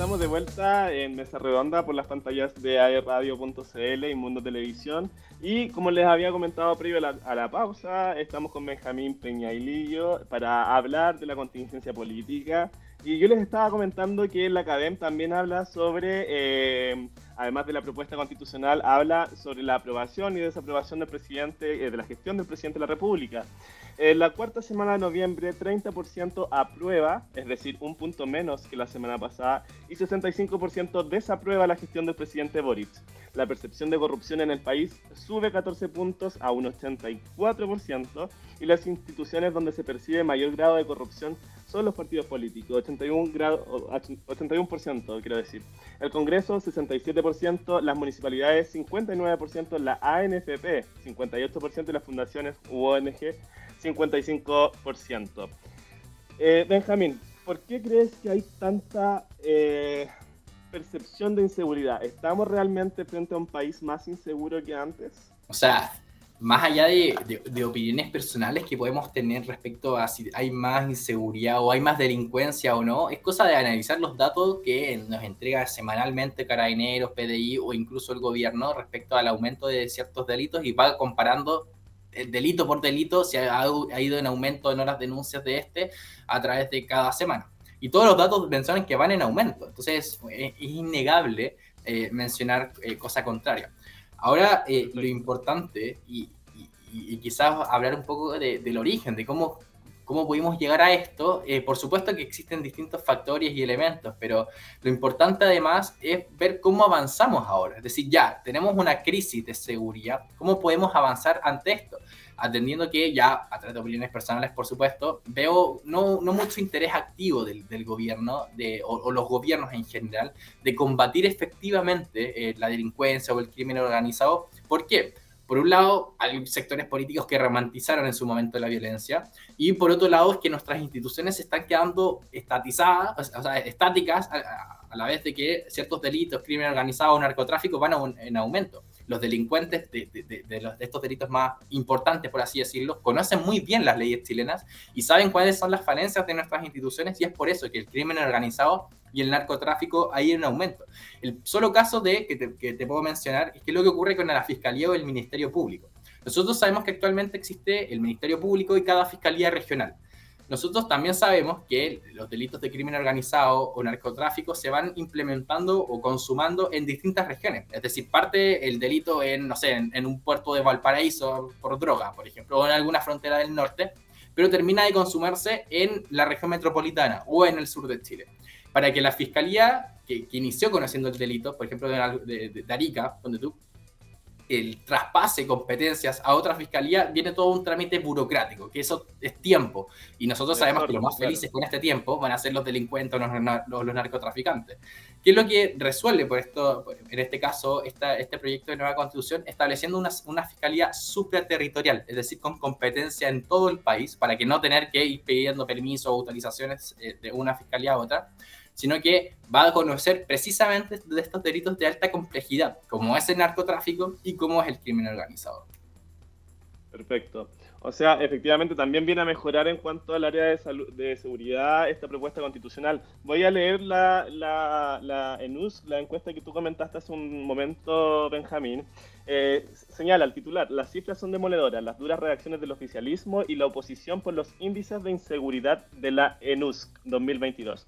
estamos de vuelta en Mesa Redonda por las pantallas de aerradio.cl y Mundo Televisión. Y como les había comentado previo a la, pausa, estamos con Benjamín Peñailillo para hablar de la contingencia política. Y yo les estaba comentando que la CADEM también habla sobre, eh, además de la propuesta constitucional, habla sobre la aprobación y desaprobación del presidente, eh, de la gestión del presidente de la República. En la cuarta semana de noviembre, 30% aprueba, es decir, un punto menos que la semana pasada, y 65% desaprueba la gestión del presidente Boric. La percepción de corrupción en el país sube 14 puntos a un 84%, y las instituciones donde se percibe mayor grado de corrupción son los partidos políticos, 81, grado, 81% quiero decir. El Congreso, 67%, las municipalidades, 59%, la ANFP, 58% y las fundaciones u ONG, 55%. Eh, Benjamín, ¿por qué crees que hay tanta eh, percepción de inseguridad? ¿Estamos realmente frente a un país más inseguro que antes? O sea, más allá de, de, opiniones personales que podemos tener respecto a si hay más inseguridad o hay más delincuencia o no, es cosa de analizar los datos que nos entrega semanalmente Carabineros, PDI o incluso el gobierno respecto al aumento de ciertos delitos y va comparando el delito por delito si ha, ha, ido en aumento en las denuncias de este a través de cada semana. Y todos los datos mencionan que van en aumento. Entonces es, innegable eh, mencionar eh, cosa contraria. Ahora, eh, lo importante y, y, quizás hablar un poco del origen, de cómo ¿Cómo pudimos llegar a esto? Eh, por supuesto que existen distintos factores y elementos, pero lo importante además es ver cómo avanzamos ahora. Es decir, ya tenemos una crisis de seguridad, ¿cómo podemos avanzar ante esto? Atendiendo que ya, a través de opiniones personales, por supuesto, veo no, mucho interés activo del, del gobierno de, o, los gobiernos en general de combatir efectivamente eh, la delincuencia o el crimen organizado. ¿Por qué? Por un lado, hay sectores políticos que romantizaron en su momento la violencia, y por otro lado, es que nuestras instituciones se están quedando estatizadas, o sea, estáticas, a, la vez de que ciertos delitos, crimen organizado narcotráfico van en aumento. Los delincuentes de, de, los, de, estos delitos más importantes, por así decirlo, conocen muy bien las leyes chilenas y saben cuáles son las falencias de nuestras instituciones, y es por eso que el crimen organizado y el narcotráfico hay un aumento. El solo caso de que te, que te, puedo mencionar es que lo que ocurre con la Fiscalía o el Ministerio Público. Nosotros sabemos que actualmente existe el Ministerio Público y cada Fiscalía regional. Nosotros también sabemos que los delitos de crimen organizado o narcotráfico se van implementando o consumando en distintas regiones. Es decir, parte el delito en, no sé, en, en un puerto de Valparaíso por droga, por ejemplo, o en alguna frontera del norte, pero termina de consumarse en la región metropolitana o en el sur de Chile para que la fiscalía que, inició conociendo el delito, por ejemplo de, de, Arica, donde tú el traspase competencias a otra fiscalía, viene todo un trámite burocrático, que eso es tiempo. Y nosotros sabemos que los más felices con este tiempo van a ser los delincuentes o los, los, narcotraficantes. ¿Qué es lo que resuelve por esto, en este caso, esta, este proyecto de nueva constitución? Estableciendo una, una fiscalía supraterritorial, es decir, con competencia en todo el país, para que no tener que ir pidiendo permisos o autorizaciones eh, de una fiscalía a otra sino que va a conocer precisamente de estos delitos de alta complejidad, como es el narcotráfico y como es el crimen organizado. Perfecto. O sea, efectivamente también viene a mejorar en cuanto al área de, salud, de seguridad esta propuesta constitucional. Voy a leer la, la, ENUS, la encuesta que tú comentaste hace un momento, Benjamín. Eh, señala el titular, las cifras son demoledoras, las duras reacciones del oficialismo y la oposición por los índices de inseguridad de la ENUS 2022.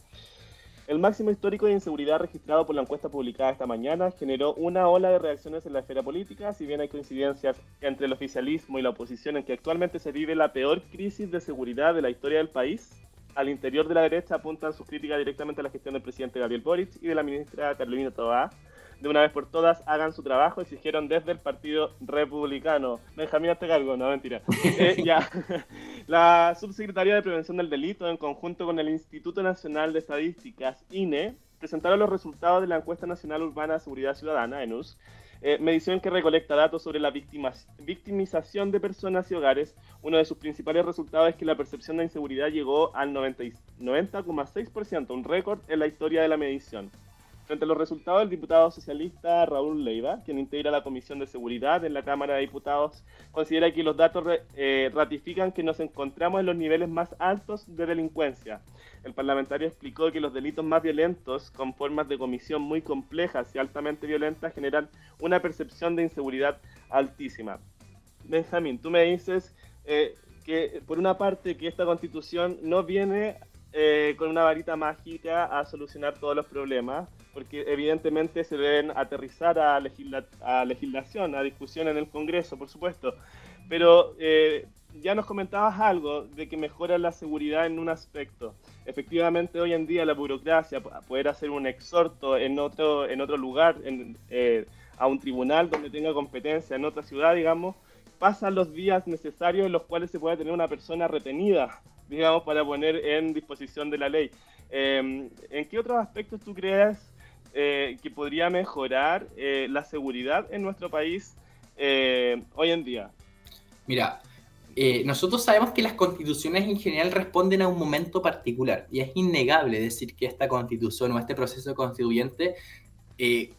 El máximo histórico de inseguridad registrado por la encuesta publicada esta mañana generó una ola de reacciones en la esfera política, si bien hay coincidencias entre el oficialismo y la oposición en que actualmente se vive la peor crisis de seguridad de la historia del país. Al interior de la derecha apuntan sus críticas directamente a la gestión del presidente Gabriel Boric y de la ministra Carolina Toá, de una vez por todas hagan su trabajo, exigieron desde el Partido Republicano. Benjamín, hazte cargo, no, mentira. Eh, ya. La Subsecretaría de Prevención del Delito, en conjunto con el Instituto Nacional de Estadísticas, INE, presentaron los resultados de la Encuesta Nacional Urbana de Seguridad Ciudadana, ENUS, eh, medición que recolecta datos sobre la victimización de personas y hogares. Uno de sus principales resultados es que la percepción de inseguridad llegó al 90,6%, un récord en la historia de la medición. Frente a los resultados, el diputado socialista Raúl Leiva, quien integra la Comisión de Seguridad en la Cámara de Diputados, considera que los datos eh, ratifican que nos encontramos en los niveles más altos de delincuencia. El parlamentario explicó que los delitos más violentos, con formas de comisión muy complejas y altamente violentas, generan una percepción de inseguridad altísima. Benjamín, tú me dices eh, que, por una parte, que esta constitución no viene eh, con una varita mágica a solucionar todos los problemas, porque evidentemente se deben aterrizar a, a legislación, a discusión en el Congreso, por supuesto. Pero eh, ya nos comentabas algo de que mejora la seguridad en un aspecto. Efectivamente, hoy en día la burocracia, poder hacer un exhorto en otro, en otro lugar, eh, a un tribunal donde tenga competencia en otra ciudad, digamos, pasan los días necesarios en los cuales se puede tener una persona retenida, digamos, para poner en disposición de la ley. Em, ¿En qué otros aspectos tú crees eh, que podría mejorar eh, la seguridad en nuestro país eh, hoy en día? Mira, nosotros sabemos que las constituciones en general responden a un momento particular y es innegable decir que esta constitución o este proceso constituyente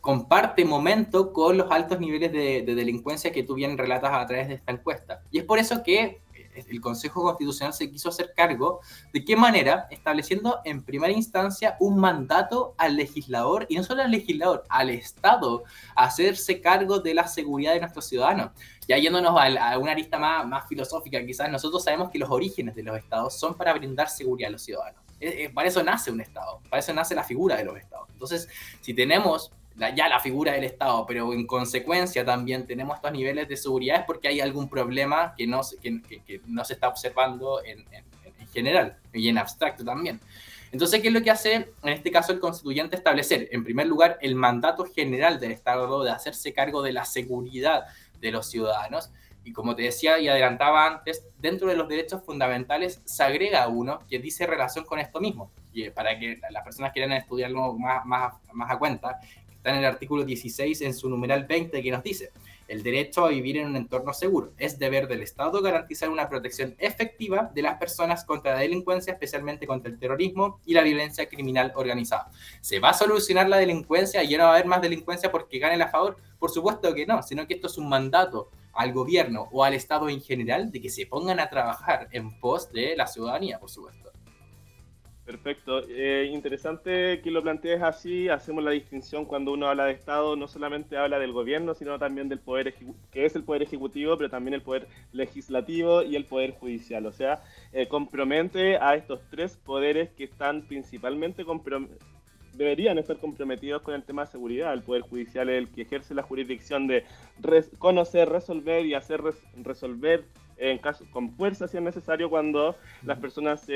comparte momento con los altos niveles de, de, delincuencia que tú bien relatas a través de esta encuesta. Y es por eso que el Consejo Constitucional se quiso hacer cargo de qué manera, estableciendo en primera instancia un mandato al legislador, y no solo al legislador, al Estado, a hacerse cargo de la seguridad de nuestros ciudadanos. Ya yéndonos a, una arista más, más filosófica, quizás nosotros sabemos que los orígenes de los estados son para brindar seguridad a los ciudadanos. Eh, eh, para eso nace un estado, para eso nace la figura de los estados. Entonces, si tenemos ya la figura del Estado, pero en consecuencia también tenemos estos niveles de seguridad es porque hay algún problema que no, que, que, no se está observando en, en, general y en abstracto también. Entonces, ¿qué es lo que hace en este caso el constituyente? Establecer, en primer lugar, el mandato general del Estado de hacerse cargo de la seguridad de los ciudadanos. Y como te decía y adelantaba antes, dentro de los derechos fundamentales se agrega uno que dice relación con esto mismo. Y para que las personas quieran estudiarlo más, más, más a cuenta, Está en el artículo 16 en su numeral 20 que nos dice, el derecho a vivir en un entorno seguro. Es deber del Estado garantizar una protección efectiva de las personas contra la delincuencia, especialmente contra el terrorismo y la violencia criminal organizada. ¿Se va a solucionar la delincuencia y ya no va a haber más delincuencia porque gane a favor? Por supuesto que no, sino que esto es un mandato al gobierno o al Estado en general de que se pongan a trabajar en pos de la ciudadanía, por supuesto. Perfecto. Eh, interesante que lo plantees así. Hacemos la distinción cuando uno habla de Estado, no solamente habla del gobierno, sino también del poder que es el poder ejecutivo, pero también el poder legislativo y el poder judicial. O sea, eh, compromete a estos tres poderes que están principalmente deberían estar comprometidos con el tema de seguridad. El poder judicial es el que ejerce la jurisdicción de conocer, resolver y hacer resolver en caso, con fuerza si es necesario cuando las personas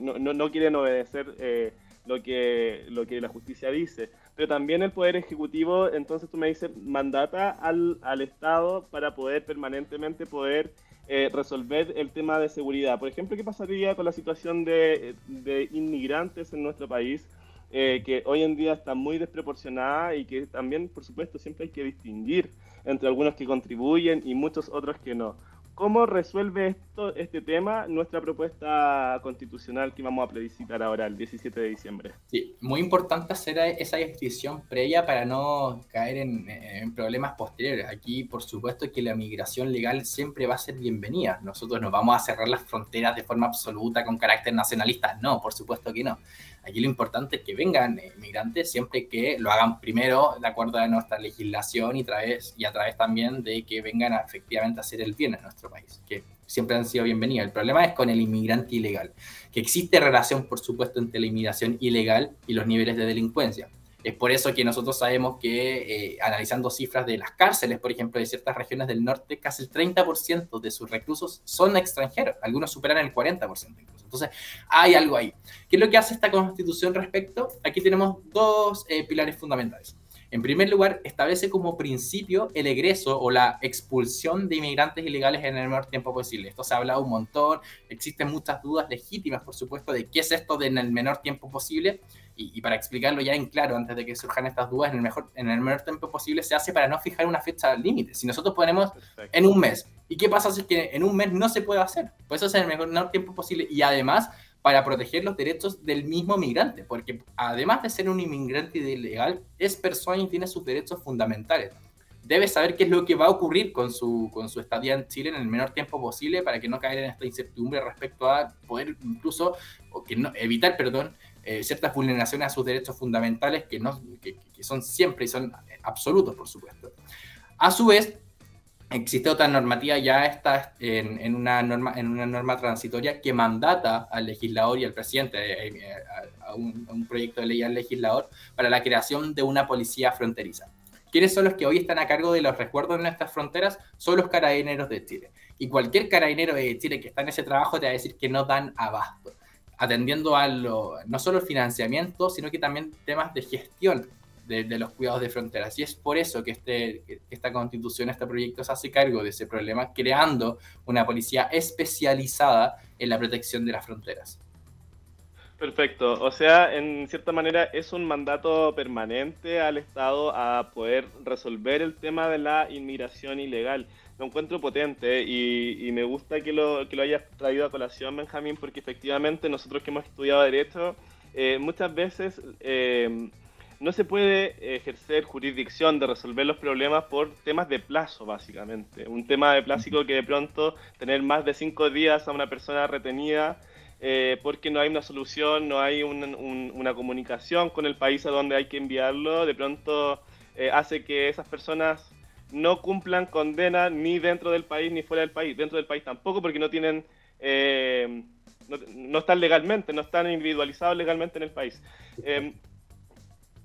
no, no, quieren obedecer eh, lo, que, lo que la justicia dice. Pero también el Poder Ejecutivo, entonces tú me dices, mandata al, al Estado para poder permanentemente poder eh, resolver el tema de seguridad. Por ejemplo, ¿qué pasaría con la situación de, de inmigrantes en nuestro país? Eh, que hoy en día está muy desproporcionada y que también, por supuesto, siempre hay que distinguir entre algunos que contribuyen y muchos otros que no. ¿Cómo resuelve esto, este tema nuestra propuesta constitucional que vamos a plebiscitar ahora el 17 de diciembre? Sí, muy importante hacer esa distinción previa para no caer en, problemas posteriores. Aquí, por supuesto, que la migración legal siempre va a ser bienvenida. Nosotros no vamos a cerrar las fronteras de forma absoluta con carácter nacionalista. No, por supuesto que no. Aquí lo importante es que vengan migrantes siempre que lo hagan primero de acuerdo a nuestra legislación y a través también de que vengan a, efectivamente a hacer el bien en nuestro país, que siempre han sido bienvenidos. El problema es con el inmigrante ilegal, que existe relación, por supuesto, entre la inmigración ilegal y los niveles de delincuencia. Es por eso que nosotros sabemos que, eh, analizando cifras de las cárceles, por ejemplo, de ciertas regiones del norte, casi el 30% de sus reclusos son extranjeros, algunos superan el 40% incluso. Entonces, hay algo ahí. ¿Qué es lo que hace esta constitución respecto? Aquí tenemos dos eh, pilares fundamentales. En primer lugar, establece como principio el egreso o la expulsión de inmigrantes ilegales en el menor tiempo posible. Esto se ha hablado un montón, existen muchas dudas legítimas, por supuesto, de qué es esto de en el menor tiempo posible. Y, para explicarlo ya en claro, antes de que surjan estas dudas, en el, mejor, en el menor tiempo posible se hace para no fijar una fecha límite. Si nosotros ponemos en un mes, ¿y qué pasa si es que en un mes no se puede hacer? Pues eso es en el menor tiempo posible y además para proteger los derechos del mismo migrante, porque además de ser un inmigrante ilegal, es persona y tiene sus derechos fundamentales. Debe saber qué es lo que va a ocurrir con su, con su estadía en Chile en el menor tiempo posible para que no caiga en esta incertidumbre respecto a poder incluso, o que no, evitar, perdón, eh, ciertas vulneraciones a sus derechos fundamentales que, no, que, son siempre y son absolutos, por supuesto. A su vez, existe otra normativa ya está en, una norma, en una norma transitoria que mandata al legislador y al presidente eh, eh, a, un, proyecto de ley al legislador para la creación de una policía fronteriza. ¿Quiénes son los que hoy están a cargo de los resguardos en nuestras fronteras? Son los carabineros de Chile. Y cualquier carabinero de Chile que está en ese trabajo te va a decir que no dan abasto, atendiendo a lo, no solo el financiamiento, sino que también temas de gestión de, los cuidados de fronteras. Y es por eso que este, esta constitución, este proyecto se hace cargo de ese problema, creando una policía especializada en la protección de las fronteras. Perfecto. O sea, en cierta manera es un mandato permanente al Estado a poder resolver el tema de la inmigración ilegal. Lo encuentro potente y, me gusta que lo, que lo hayas traído a colación, Benjamín, porque efectivamente nosotros que hemos estudiado Derecho, eh, muchas veces eh, no se puede ejercer jurisdicción de resolver los problemas por temas de plazo, básicamente. Un tema de plástico que de pronto tener más de cinco días a una persona retenida eh, porque no hay una solución, no hay una comunicación con el país a donde hay que enviarlo, de pronto eh, hace que esas personas no cumplan condena ni dentro del país ni fuera del país. Dentro del país tampoco porque no tienen... Eh, no, están legalmente, no están individualizados legalmente en el país.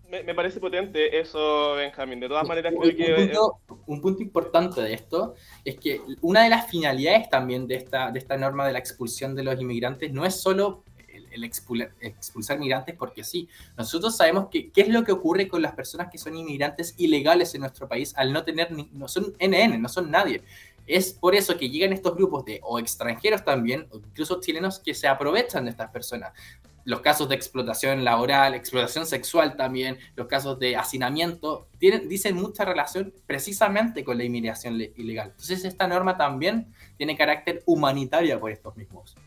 Me, parece potente eso, Benjamín. De todas maneras, creo que. Un punto, importante de esto es que una de las finalidades también de esta, de esta norma de la expulsión de los inmigrantes no es solo el, expulsar, migrantes porque sí. Nosotros sabemos que qué es lo que ocurre con las personas que son inmigrantes ilegales en nuestro país al no tener. no son NN, no son nadie. Es por eso que llegan estos grupos de o extranjeros también, o incluso chilenos, que se aprovechan de estas personas los casos de explotación laboral, explotación sexual también, los casos de hacinamiento, tienen, dicen mucha relación precisamente con la inmigración ilegal. Entonces esta norma también tiene carácter humanitario por estos mismos.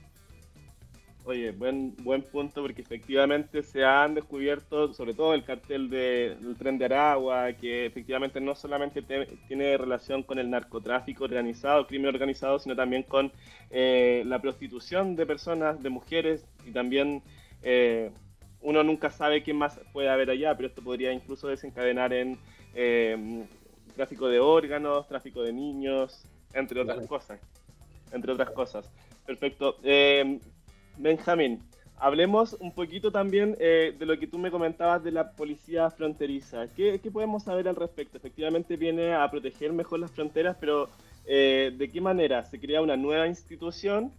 Oye, buen, buen punto porque efectivamente se han descubierto, sobre todo el cartel del tren de Aragua, que efectivamente no solamente tiene relación con el narcotráfico organizado, crimen organizado, sino también con eh, la prostitución de personas, de mujeres y también eh, uno nunca sabe qué más puede haber allá, pero esto podría incluso desencadenar en eh, tráfico de órganos, tráfico de niños, entre otras cosas. Entre otras cosas. Perfecto. Eh, Benjamín, hablemos un poquito también de lo que tú me comentabas de la policía fronteriza. ¿Qué, ¿Qué, podemos saber al respecto? Efectivamente viene a proteger mejor las fronteras, pero ¿de qué manera? ¿Se crea una nueva institución?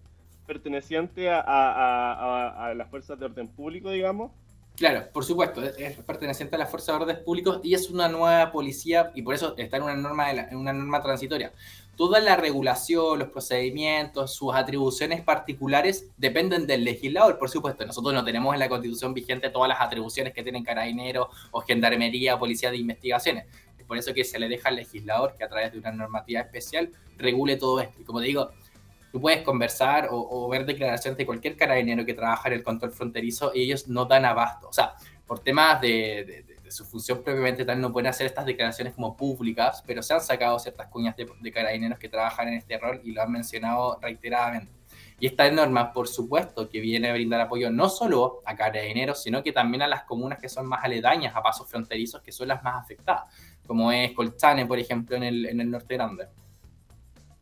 perteneciente a, las fuerzas de orden público, digamos. Claro, por supuesto, es perteneciente a las fuerzas de orden públicos y es una nueva policía y por eso está en una norma, en una norma transitoria. Toda la regulación, los procedimientos, sus atribuciones particulares dependen del legislador, por supuesto. Nosotros no tenemos en la constitución vigente todas las atribuciones que tienen carabineros o gendarmería policía de investigaciones. Es por eso que se le deja al legislador que a través de una normativa especial regule todo esto. Y como te digo, tú puedes conversar o, ver declaraciones de cualquier carabinero que trabaja en el control fronterizo y ellos no dan abasto. O sea, por temas de, su función propiamente tal, no pueden hacer estas declaraciones como públicas, pero se han sacado ciertas cuñas de, carabineros que trabajan en este rol y lo han mencionado reiteradamente. Y esta norma, por supuesto, que viene a brindar apoyo no solo a carabineros, sino que también a las comunas que son más aledañas a pasos fronterizos, que son las más afectadas, como es Colchane, por ejemplo, en el, en el norte grande.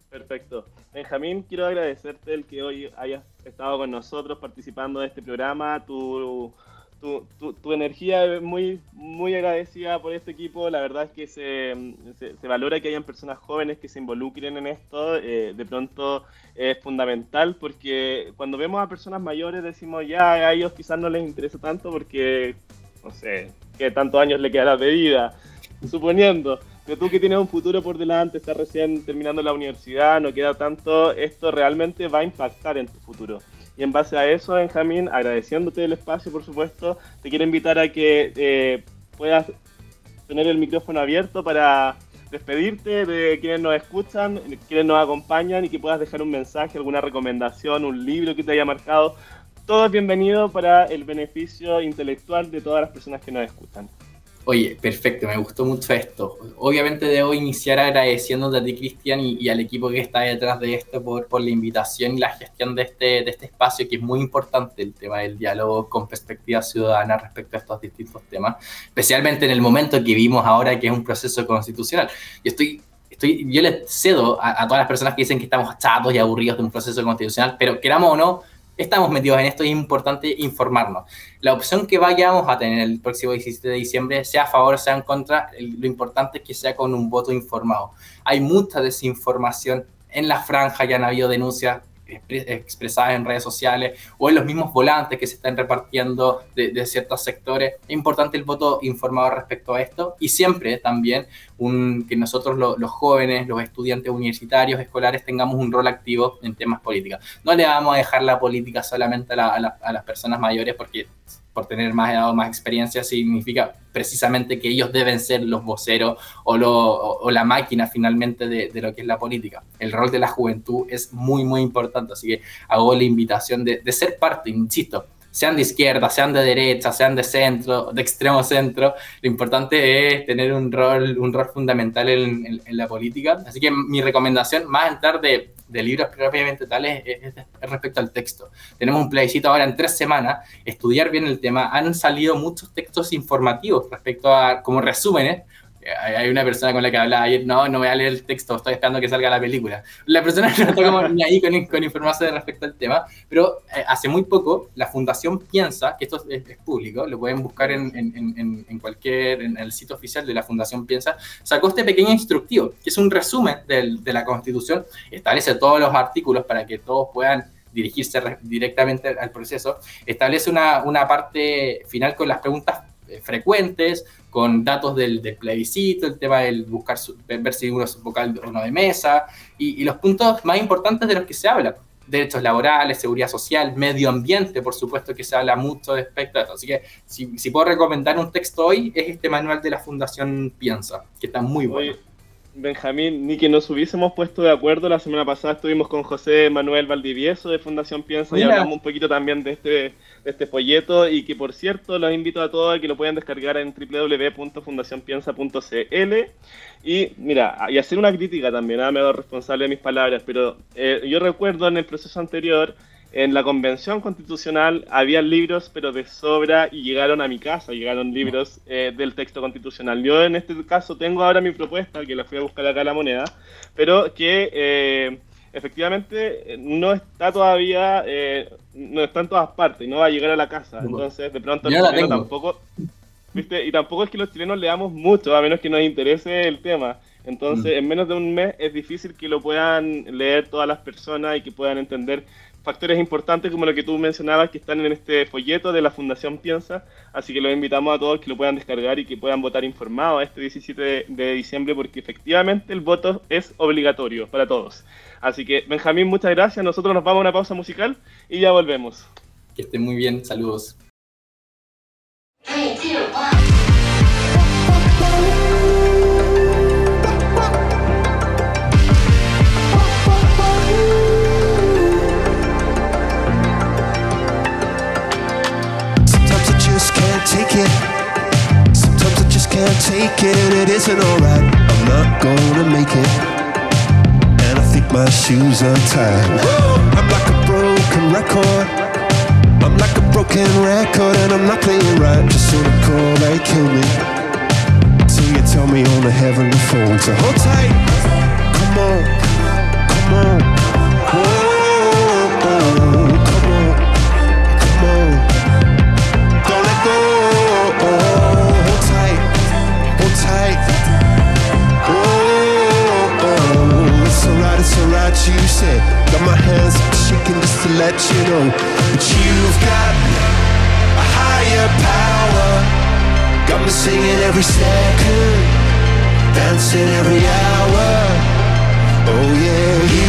Perfecto. Benjamín, quiero agradecerte el que hoy hayas estado con nosotros participando de este programa. Tu, tu, energía es muy, muy agradecida por este equipo. La verdad es que se, se, valora que hayan personas jóvenes que se involucren en esto. Eh, de pronto es fundamental porque cuando vemos a personas mayores decimos ya a ellos quizás no les interesa tanto porque, no sé, que tantos años le quedará de vida, suponiendo tú que tienes un futuro por delante, estás recién terminando la universidad, no queda tanto, esto realmente va a impactar en tu futuro. Y en base a eso, Benjamín, agradeciéndote el espacio, por supuesto, te quiero invitar a que eh, puedas tener el micrófono abierto para despedirte de quienes nos escuchan, quienes nos acompañan y que puedas dejar un mensaje, alguna recomendación, un libro que te haya marcado todo es bienvenido para el beneficio intelectual de todas las personas que nos escuchan. Oye, perfecto, me gustó mucho esto. Obviamente debo iniciar agradeciéndote a ti, Cristian, y, al equipo que está detrás de esto por, por la invitación y la gestión de este, de este espacio, que es muy importante el tema del diálogo con perspectiva ciudadana respecto a estos distintos temas, especialmente en el momento que vivimos ahora, que es un proceso constitucional. Yo estoy Estoy, yo le cedo a, a, todas las personas que dicen que estamos chatos y aburridos de un proceso constitucional, pero queramos o no, estamos metidos en esto y es importante informarnos. La opción que vayamos a tener el próximo 17 de diciembre, sea a favor, sea en contra, lo importante es que sea con un voto informado. Hay mucha desinformación en la franja, ya han habido denuncias expresadas en redes sociales o en los mismos volantes que se están repartiendo de, ciertos sectores. Es importante el voto informado respecto a esto y siempre también un, que nosotros los jóvenes, los estudiantes universitarios, escolares, tengamos un rol activo en temas políticos. No le vamos a dejar la política solamente a, a las personas mayores porque por tener más edad o más experiencia, significa precisamente que ellos deben ser los voceros o, lo, o, la máquina finalmente de, de, lo que es la política. El rol de la juventud es muy, muy importante, así que hago la invitación de, de ser parte, insisto, sean de izquierda, sean de derecha, sean de centro, de extremo centro, lo importante es tener un rol, un rol fundamental en, en, la política. Así que mi recomendación, más entrar de, de libros propiamente tales, es, es, respecto al texto. Tenemos un plebiscito ahora en tres semanas, estudiar bien el tema. Han salido muchos textos informativos respecto a, como resúmenes, hay una persona con la que hablaba ayer, no, no voy a leer el texto, estoy esperando que salga la película. La persona no está como ni ahí con, con, información respecto al tema, pero eh, hace muy poco la Fundación Piensa, que esto es, es público, lo pueden buscar en, en, en, cualquier, en el sitio oficial de la Fundación Piensa, sacó este pequeño instructivo, que es un resumen del, de la Constitución, establece todos los artículos para que todos puedan dirigirse directamente al proceso, establece una, una parte final con las preguntas frecuentes, con datos del, del, plebiscito, el tema del buscar, su, ver si uno es vocal o no de mesa, y, y, los puntos más importantes de los que se habla. Derechos laborales, seguridad social, medio ambiente, por supuesto que se habla mucho respecto a esto. Así que si, si puedo recomendar un texto hoy, es este manual de la Fundación Piensa, que está muy bueno. Oye Benjamín, ni que nos hubiésemos puesto de acuerdo, la semana pasada estuvimos con José Manuel Valdivieso de Fundación Piensa Mira. y hablamos un poquito también de este, de este folleto y que por cierto los invito a todos a que lo puedan descargar en www.fundacionpiensa.cl y mira, y hacer una crítica también, ¿eh? me hago responsable de mis palabras, pero eh, yo recuerdo en el proceso anterior en la convención constitucional había libros, pero de sobra, y llegaron a mi casa, llegaron libros eh, del texto constitucional. Yo en este caso tengo ahora mi propuesta, que la fui a buscar acá a la moneda, pero que eh, efectivamente no está todavía, eh, no está en todas partes, no va a llegar a la casa. Entonces, de pronto, el tampoco, ¿viste? Y tampoco es que los chilenos leamos mucho, a menos que nos interese el tema. Entonces, mm. en menos de un mes es difícil que lo puedan leer todas las personas y que puedan entender factores importantes como lo que tú mencionabas que están en este folleto de la Fundación Piensa, así que los invitamos a todos que lo puedan descargar y que puedan votar informado este 17 de, de diciembre porque efectivamente el voto es obligatorio para todos. Así que Benjamín, muchas gracias, nosotros nos vamos a una pausa musical y ya volvemos. Que estén muy bien, saludos. Take it. Sometimes I just can't take it, it isn't alright. I'm not gonna make it, and I think my shoes are tied. I'm like a broken record. I'm like a broken record, and I'm not playing right. Just sort of call, they kill me. So you tell me on the heavenly phone to hold tight. Come on, come on. You said. Got my hands shaking just to let you know that you've got a higher power. Got me singing every second, dancing every hour. Oh yeah, you've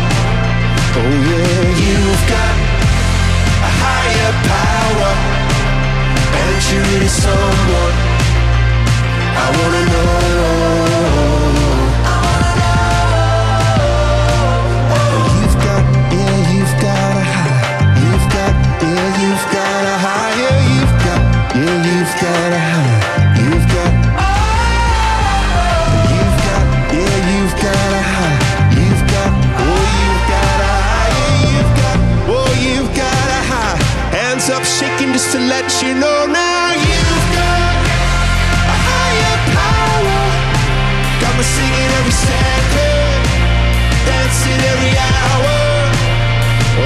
Oh yeah, you've got a higher power. You really someone I wanna know. Let you know now. You've got a higher power. Got me singing every second, dancing every hour.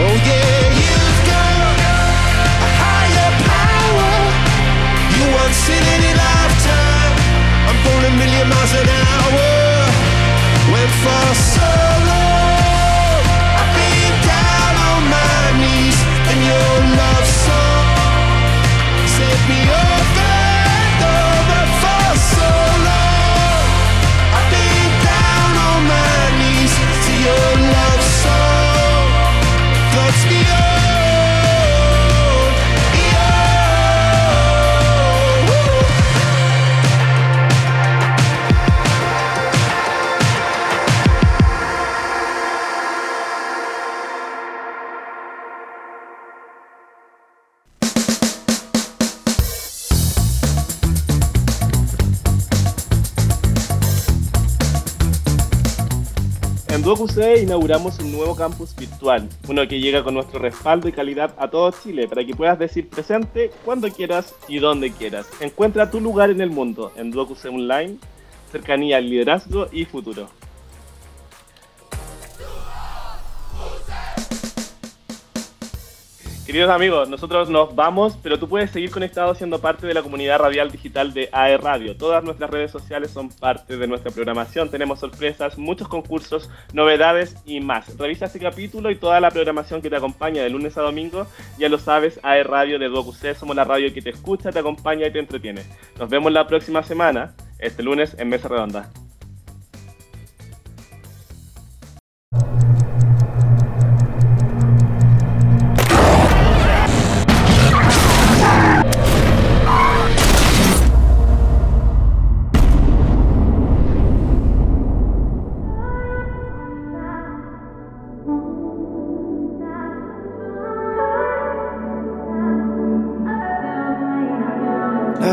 Oh yeah, you've got a higher power. You once in any lifetime. I'm going a million miles an hour. Went for 2016 inauguramos un nuevo campus virtual, uno que llega con nuestro respaldo y calidad a todo Chile para que puedas decir presente cuando quieras y donde quieras. Encuentra tu lugar en el mundo en DocuC Online, cercanía, liderazgo y futuro. Queridos amigos, nosotros nos vamos, pero tú puedes seguir conectado siendo parte de la comunidad radial digital de AE Radio. Todas nuestras redes sociales son parte de nuestra programación. Tenemos sorpresas, muchos concursos, novedades y más. Revisa este capítulo y toda la programación que te acompaña de lunes a domingo. Ya lo sabes, AE Radio de DuoQC somos la radio que te escucha, te acompaña y te entretiene. Nos vemos la próxima semana, este lunes en Mesa Redonda.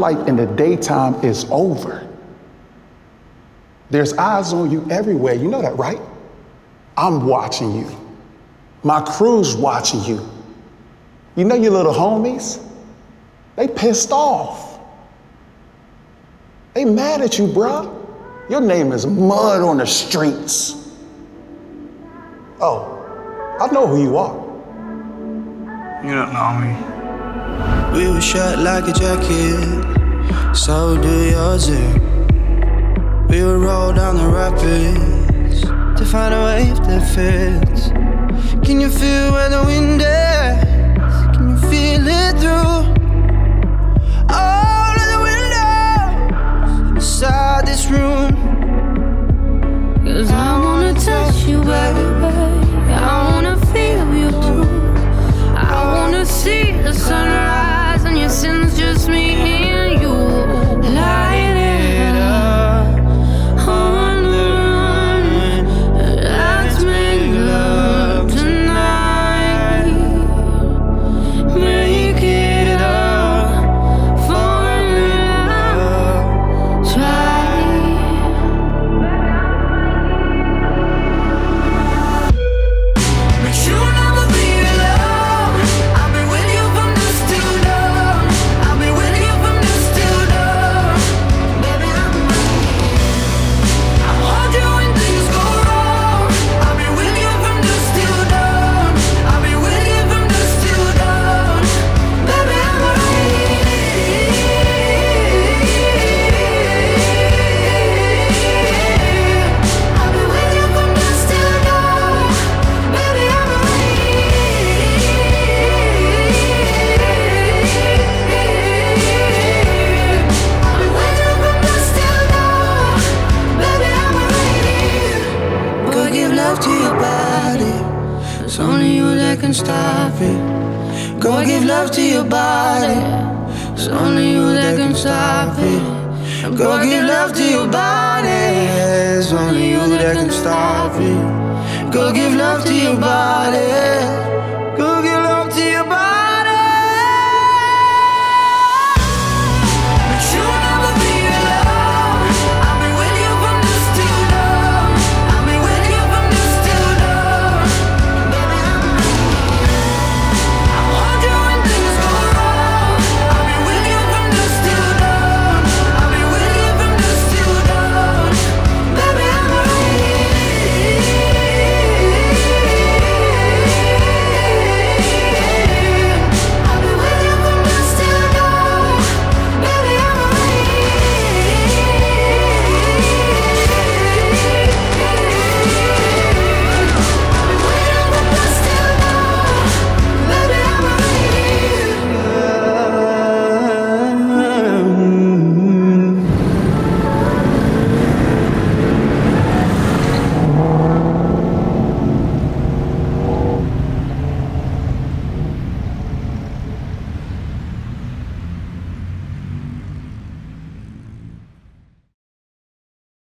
life in the daytime is over. There's eyes on you everywhere. You know that, right? I'm watching you. My crew's watching you. You know your little homies? They pissed off. They mad at you, bruh. Your name is mud on the streets. Oh, I know who you are. You don't know me. We were shot like a jacket, so do yours. eh? We would roll down the rapids to find a wave that fits. Can you feel where the wind is? Can you feel it through all of the windows inside this room? Cause I wanna touch you, baby. I